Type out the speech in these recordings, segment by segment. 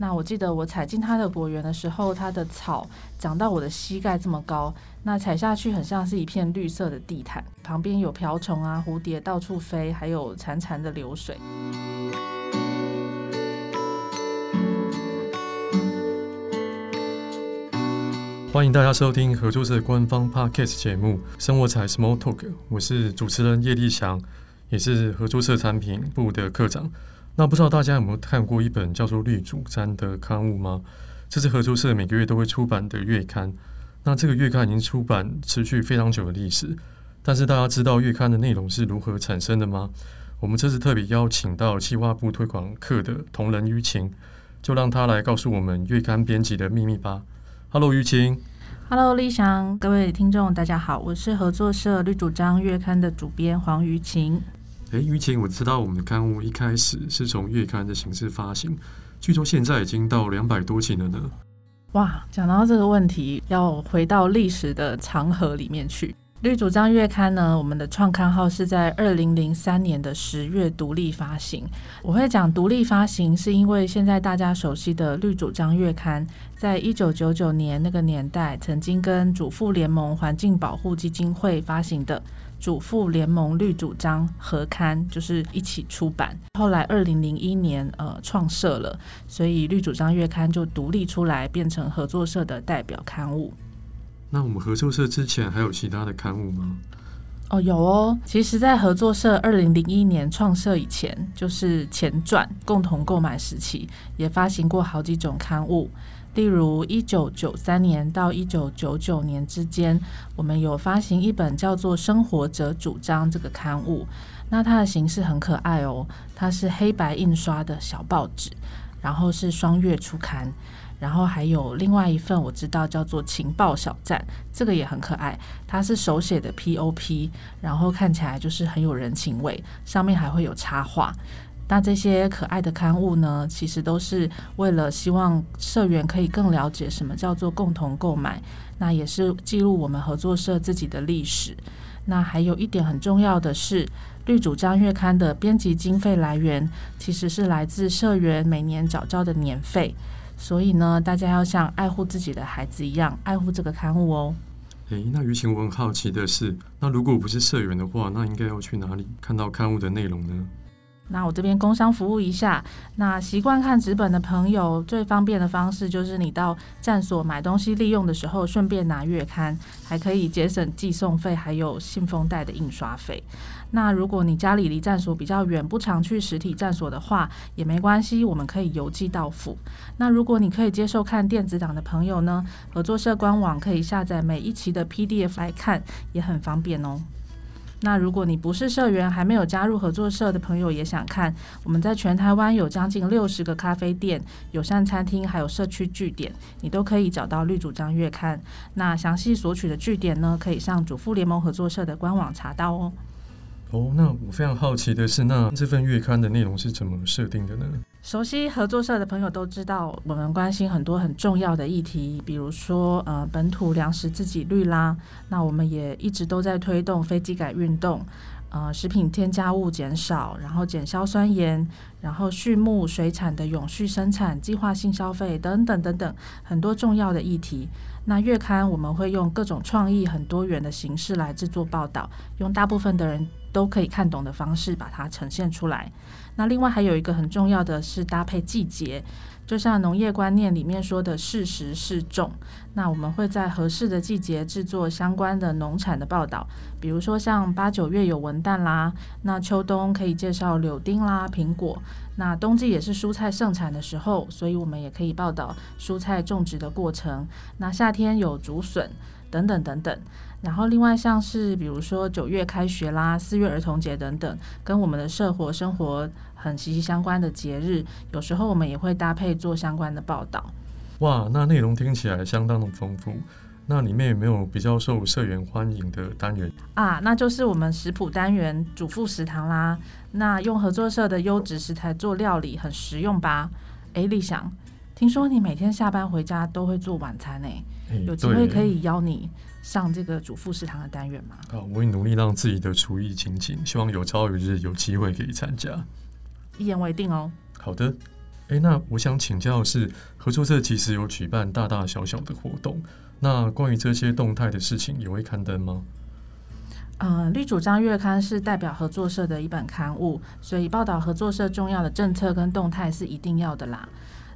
那我记得我踩进它的果园的时候，它的草长到我的膝盖这么高，那踩下去很像是一片绿色的地毯，旁边有瓢虫啊、蝴蝶到处飞，还有潺潺的流水。欢迎大家收听合作社官方 Podcast 节目《生活采 Small Talk》，我是主持人叶立翔，也是合作社产品部的课长。那不知道大家有没有看过一本叫做《绿主张》的刊物吗？这是合作社每个月都会出版的月刊。那这个月刊已经出版持续非常久的历史，但是大家知道月刊的内容是如何产生的吗？我们这次特别邀请到企划部推广课的同仁于晴，就让他来告诉我们月刊编辑的秘密吧。Hello，于晴。Hello，立翔，各位听众，大家好，我是合作社《绿主张》月刊的主编黄于晴。哎，于晴，我知道我们的刊物一开始是从月刊的形式发行，据说现在已经到两百多期了呢。哇，讲到这个问题，要回到历史的长河里面去。绿主张月刊呢，我们的创刊号是在二零零三年的十月独立发行。我会讲独立发行，是因为现在大家熟悉的绿主张月刊，在一九九九年那个年代，曾经跟主妇联盟环境保护基金会发行的。主妇联盟绿主张合刊就是一起出版，后来二零零一年呃创设了，所以绿主张月刊就独立出来，变成合作社的代表刊物。那我们合作社之前还有其他的刊物吗？哦，有哦。其实，在合作社二零零一年创设以前，就是前传共同购买时期，也发行过好几种刊物。例如，一九九三年到一九九九年之间，我们有发行一本叫做《生活者主张》这个刊物。那它的形式很可爱哦，它是黑白印刷的小报纸，然后是双月出刊。然后还有另外一份我知道叫做《情报小站》，这个也很可爱，它是手写的 POP，然后看起来就是很有人情味，上面还会有插画。那这些可爱的刊物呢，其实都是为了希望社员可以更了解什么叫做共同购买，那也是记录我们合作社自己的历史。那还有一点很重要的是，绿主张月刊的编辑经费来源其实是来自社员每年缴交的年费，所以呢，大家要像爱护自己的孩子一样爱护这个刊物哦。诶，那于晴，我很好奇的是，那如果不是社员的话，那应该要去哪里看到刊物的内容呢？那我这边工商服务一下，那习惯看纸本的朋友，最方便的方式就是你到站所买东西利用的时候，顺便拿月刊，还可以节省寄送费，还有信封袋的印刷费。那如果你家里离站所比较远，不常去实体站所的话，也没关系，我们可以邮寄到府。那如果你可以接受看电子档的朋友呢，合作社官网可以下载每一期的 PDF 来看，也很方便哦。那如果你不是社员，还没有加入合作社的朋友也想看，我们在全台湾有将近六十个咖啡店、友善餐厅，还有社区据点，你都可以找到绿主张月刊。那详细索取的据点呢，可以上主妇联盟合作社的官网查到哦。哦，那我非常好奇的是，那这份月刊的内容是怎么设定的呢？熟悉合作社的朋友都知道，我们关心很多很重要的议题，比如说呃本土粮食自给率啦。那我们也一直都在推动非基改运动，呃食品添加物减少，然后减硝酸盐，然后畜牧水产的永续生产、计划性消费等等等等很多重要的议题。那月刊我们会用各种创意、很多元的形式来制作报道，用大部分的人都可以看懂的方式把它呈现出来。那另外还有一个很重要的是搭配季节，就像农业观念里面说的适时适种。那我们会在合适的季节制作相关的农产的报道，比如说像八九月有文旦啦，那秋冬可以介绍柳丁啦、苹果。那冬季也是蔬菜盛产的时候，所以我们也可以报道蔬菜种植的过程。那夏天有竹笋等等等等。然后，另外像是比如说九月开学啦、四月儿童节等等，跟我们的社活生活很息息相关的节日，有时候我们也会搭配做相关的报道。哇，那内容听起来相当的丰富。那里面有没有比较受社员欢迎的单元啊？那就是我们食谱单元主妇食堂啦。那用合作社的优质食材做料理，很实用吧？哎，立翔，听说你每天下班回家都会做晚餐呢？有机会可以邀你上这个主妇食堂的单元吗？啊，我会努力让自己的厨艺精进，希望有朝一日有机会可以参加。一言为定哦。好的。哎，那我想请教的是，合作社其实有举办大大小小的活动，那关于这些动态的事情也会刊登吗？嗯，绿主张月刊是代表合作社的一本刊物，所以报道合作社重要的政策跟动态是一定要的啦。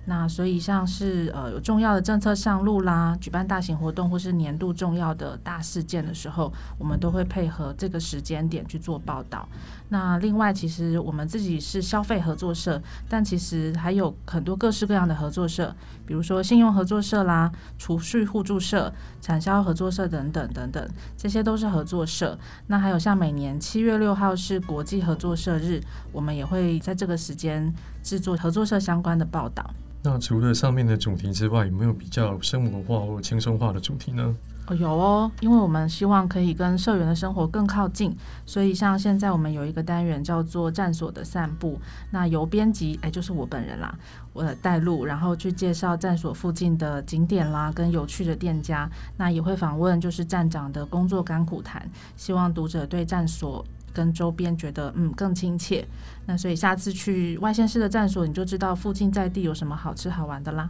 那所以像是呃有重要的政策上路啦，举办大型活动或是年度重要的大事件的时候，我们都会配合这个时间点去做报道。那另外，其实我们自己是消费合作社，但其实还有很多各式各样的合作社，比如说信用合作社啦、储蓄互助社、产销合作社等等等等，这些都是合作社。那还有像每年七月六号是国际合作社日，我们也会在这个时间制作合作社相关的报道。那除了上面的主题之外，有没有比较生活化或轻松化的主题呢？哦，有哦，因为我们希望可以跟社员的生活更靠近，所以像现在我们有一个单元叫做“站所的散步”，那由编辑哎，就是我本人啦，我带路，然后去介绍站所附近的景点啦，跟有趣的店家，那也会访问就是站长的工作甘苦谈，希望读者对站所。跟周边觉得嗯更亲切，那所以下次去外县市的站所，你就知道附近在地有什么好吃好玩的啦。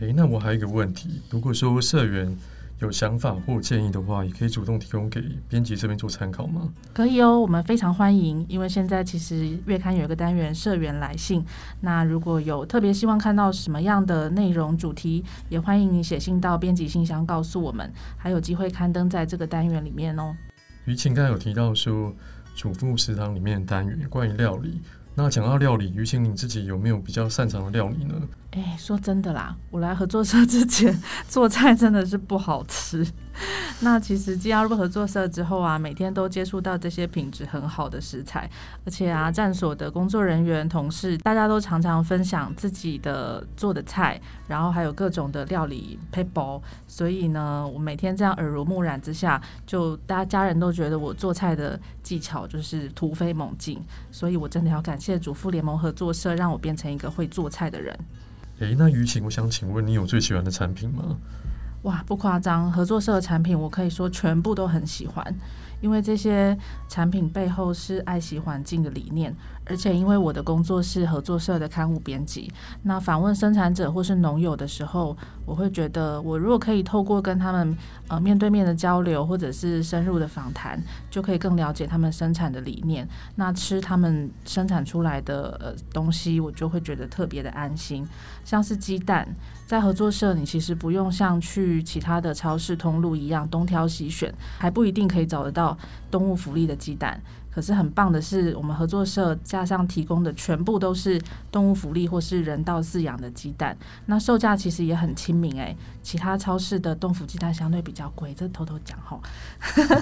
诶，那我还有一个问题，如果说社员有想法或建议的话，也可以主动提供给编辑这边做参考吗？可以哦，我们非常欢迎，因为现在其实月刊有一个单元社员来信，那如果有特别希望看到什么样的内容主题，也欢迎你写信到编辑信箱告诉我们，还有机会刊登在这个单元里面哦。于晴刚才有提到说，主妇食堂里面的单元关于料理，那讲到料理，于晴你自己有没有比较擅长的料理呢？哎，说真的啦，我来合作社之前做菜真的是不好吃。那其实加入合作社之后啊，每天都接触到这些品质很好的食材，而且啊，站所的工作人员、同事，大家都常常分享自己的做的菜，然后还有各种的料理配包。所以呢，我每天这样耳濡目染之下，就大家家人都觉得我做菜的技巧就是突飞猛进。所以我真的要感谢主妇联盟合作社，让我变成一个会做菜的人。诶，那于晴，我想请问你有最喜欢的产品吗？哇，不夸张，合作社的产品我可以说全部都很喜欢，因为这些产品背后是爱惜环境的理念。而且因为我的工作是合作社的刊物编辑，那访问生产者或是农友的时候，我会觉得我如果可以透过跟他们呃面对面的交流，或者是深入的访谈，就可以更了解他们生产的理念。那吃他们生产出来的呃东西，我就会觉得特别的安心。像是鸡蛋，在合作社你其实不用像去其他的超市通路一样东挑西选，还不一定可以找得到动物福利的鸡蛋。可是很棒的是，我们合作社加上提供的全部都是动物福利或是人道饲养的鸡蛋，那售价其实也很亲民诶。其他超市的动物鸡蛋相对比较贵，这偷偷讲吼。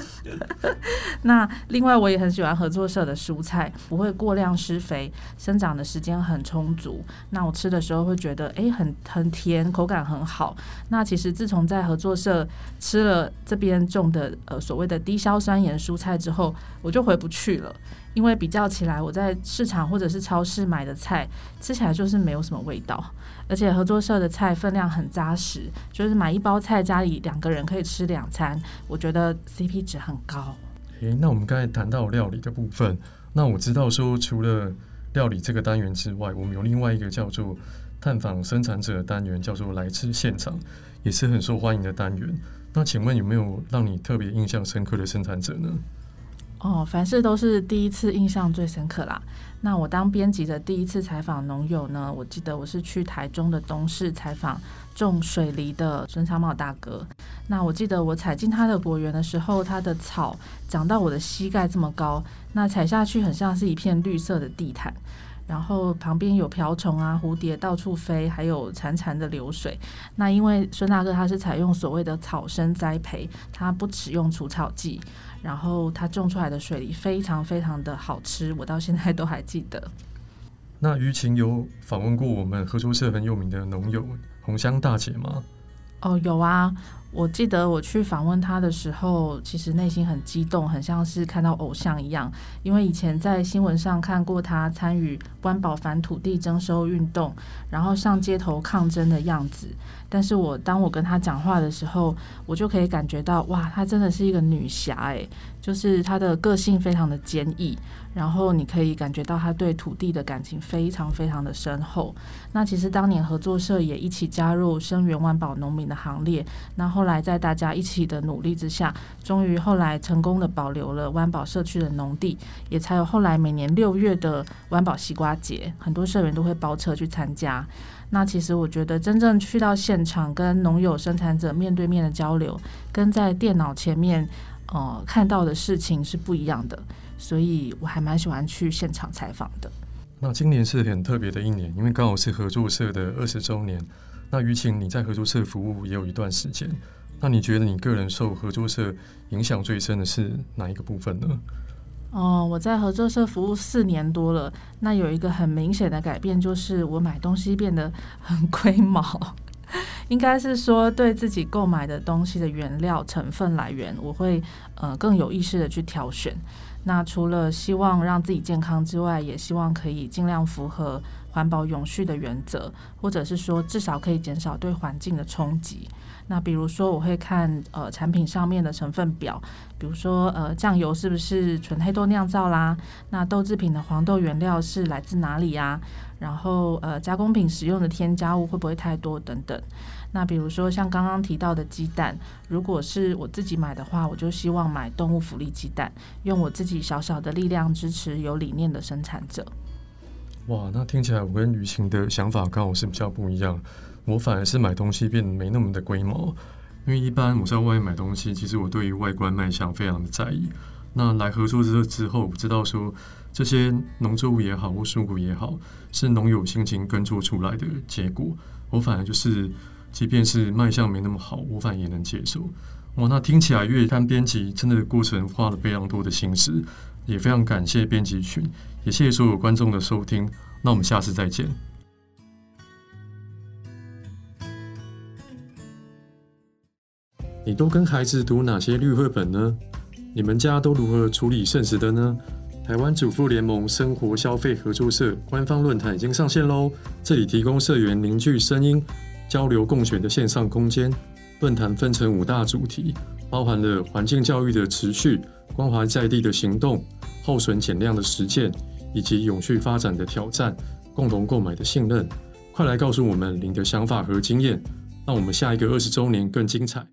那另外我也很喜欢合作社的蔬菜，不会过量施肥，生长的时间很充足。那我吃的时候会觉得诶，很很甜，口感很好。那其实自从在合作社吃了这边种的呃所谓的低硝酸盐蔬菜之后，我就回不去去了。因为比较起来，我在市场或者是超市买的菜吃起来就是没有什么味道，而且合作社的菜分量很扎实，就是买一包菜家里两个人可以吃两餐，我觉得 CP 值很高。诶，那我们刚才谈到料理的部分，那我知道说除了料理这个单元之外，我们有另外一个叫做探访生产者的单元，叫做来吃现场，也是很受欢迎的单元。那请问有没有让你特别印象深刻的生产者呢？哦，凡事都是第一次印象最深刻啦。那我当编辑的第一次采访农友呢，我记得我是去台中的东市采访种水梨的孙长茂大哥。那我记得我踩进他的果园的时候，他的草长到我的膝盖这么高，那踩下去很像是一片绿色的地毯。然后旁边有瓢虫啊、蝴蝶到处飞，还有潺潺的流水。那因为孙大哥他是采用所谓的草生栽培，他不使用除草剂。然后他种出来的水梨非常非常的好吃，我到现在都还记得。那于晴有访问过我们合作社很有名的农友红香大姐吗？哦，有啊，我记得我去访问他的时候，其实内心很激动，很像是看到偶像一样。因为以前在新闻上看过他参与湾宝反土地征收运动，然后上街头抗争的样子。但是我当我跟他讲话的时候，我就可以感觉到，哇，她真的是一个女侠诶，就是她的个性非常的坚毅。然后你可以感觉到他对土地的感情非常非常的深厚。那其实当年合作社也一起加入声援湾宝农民的行列。然后后来在大家一起的努力之下，终于后来成功的保留了湾宝社区的农地，也才有后来每年六月的湾宝西瓜节，很多社员都会包车去参加。那其实我觉得真正去到现场跟农友生产者面对面的交流，跟在电脑前面呃看到的事情是不一样的。所以我还蛮喜欢去现场采访的。那今年是很特别的一年，因为刚好是合作社的二十周年。那于晴，你在合作社服务也有一段时间，那你觉得你个人受合作社影响最深的是哪一个部分呢？哦，我在合作社服务四年多了，那有一个很明显的改变，就是我买东西变得很龟毛。应该是说，对自己购买的东西的原料成分来源，我会呃更有意识的去挑选。那除了希望让自己健康之外，也希望可以尽量符合环保永续的原则，或者是说至少可以减少对环境的冲击。那比如说，我会看呃产品上面的成分表，比如说呃酱油是不是纯黑豆酿造啦？那豆制品的黄豆原料是来自哪里呀？然后呃加工品使用的添加物会不会太多等等。那比如说像刚刚提到的鸡蛋，如果是我自己买的话，我就希望买动物福利鸡蛋，用我自己小小的力量支持有理念的生产者。哇，那听起来我跟于晴的想法刚好是比较不一样。我反而是买东西变得没那么的龟毛，因为一般我在外面买东西，其实我对于外观卖相非常的在意。那来合作社之后，我知道说这些农作物也好或蔬果也好，是农友辛勤耕作出来的结果，我反而就是。即便是卖相没那么好，我反而也能接受。哇，那听起来月刊编辑真的过程花了非常多的心思，也非常感谢编辑群，也谢谢所有观众的收听。那我们下次再见。你都跟孩子读哪些绿绘本呢？你们家都如何处理剩食的呢？台湾主妇联盟生活消费合作社官方论坛已经上线喽，这里提供社员凝聚声音。交流共选的线上空间，论坛分成五大主题，包含了环境教育的持续、关怀在地的行动、耗损减量的实践，以及永续发展的挑战。共同购买的信任，快来告诉我们您的想法和经验，让我们下一个二十周年更精彩。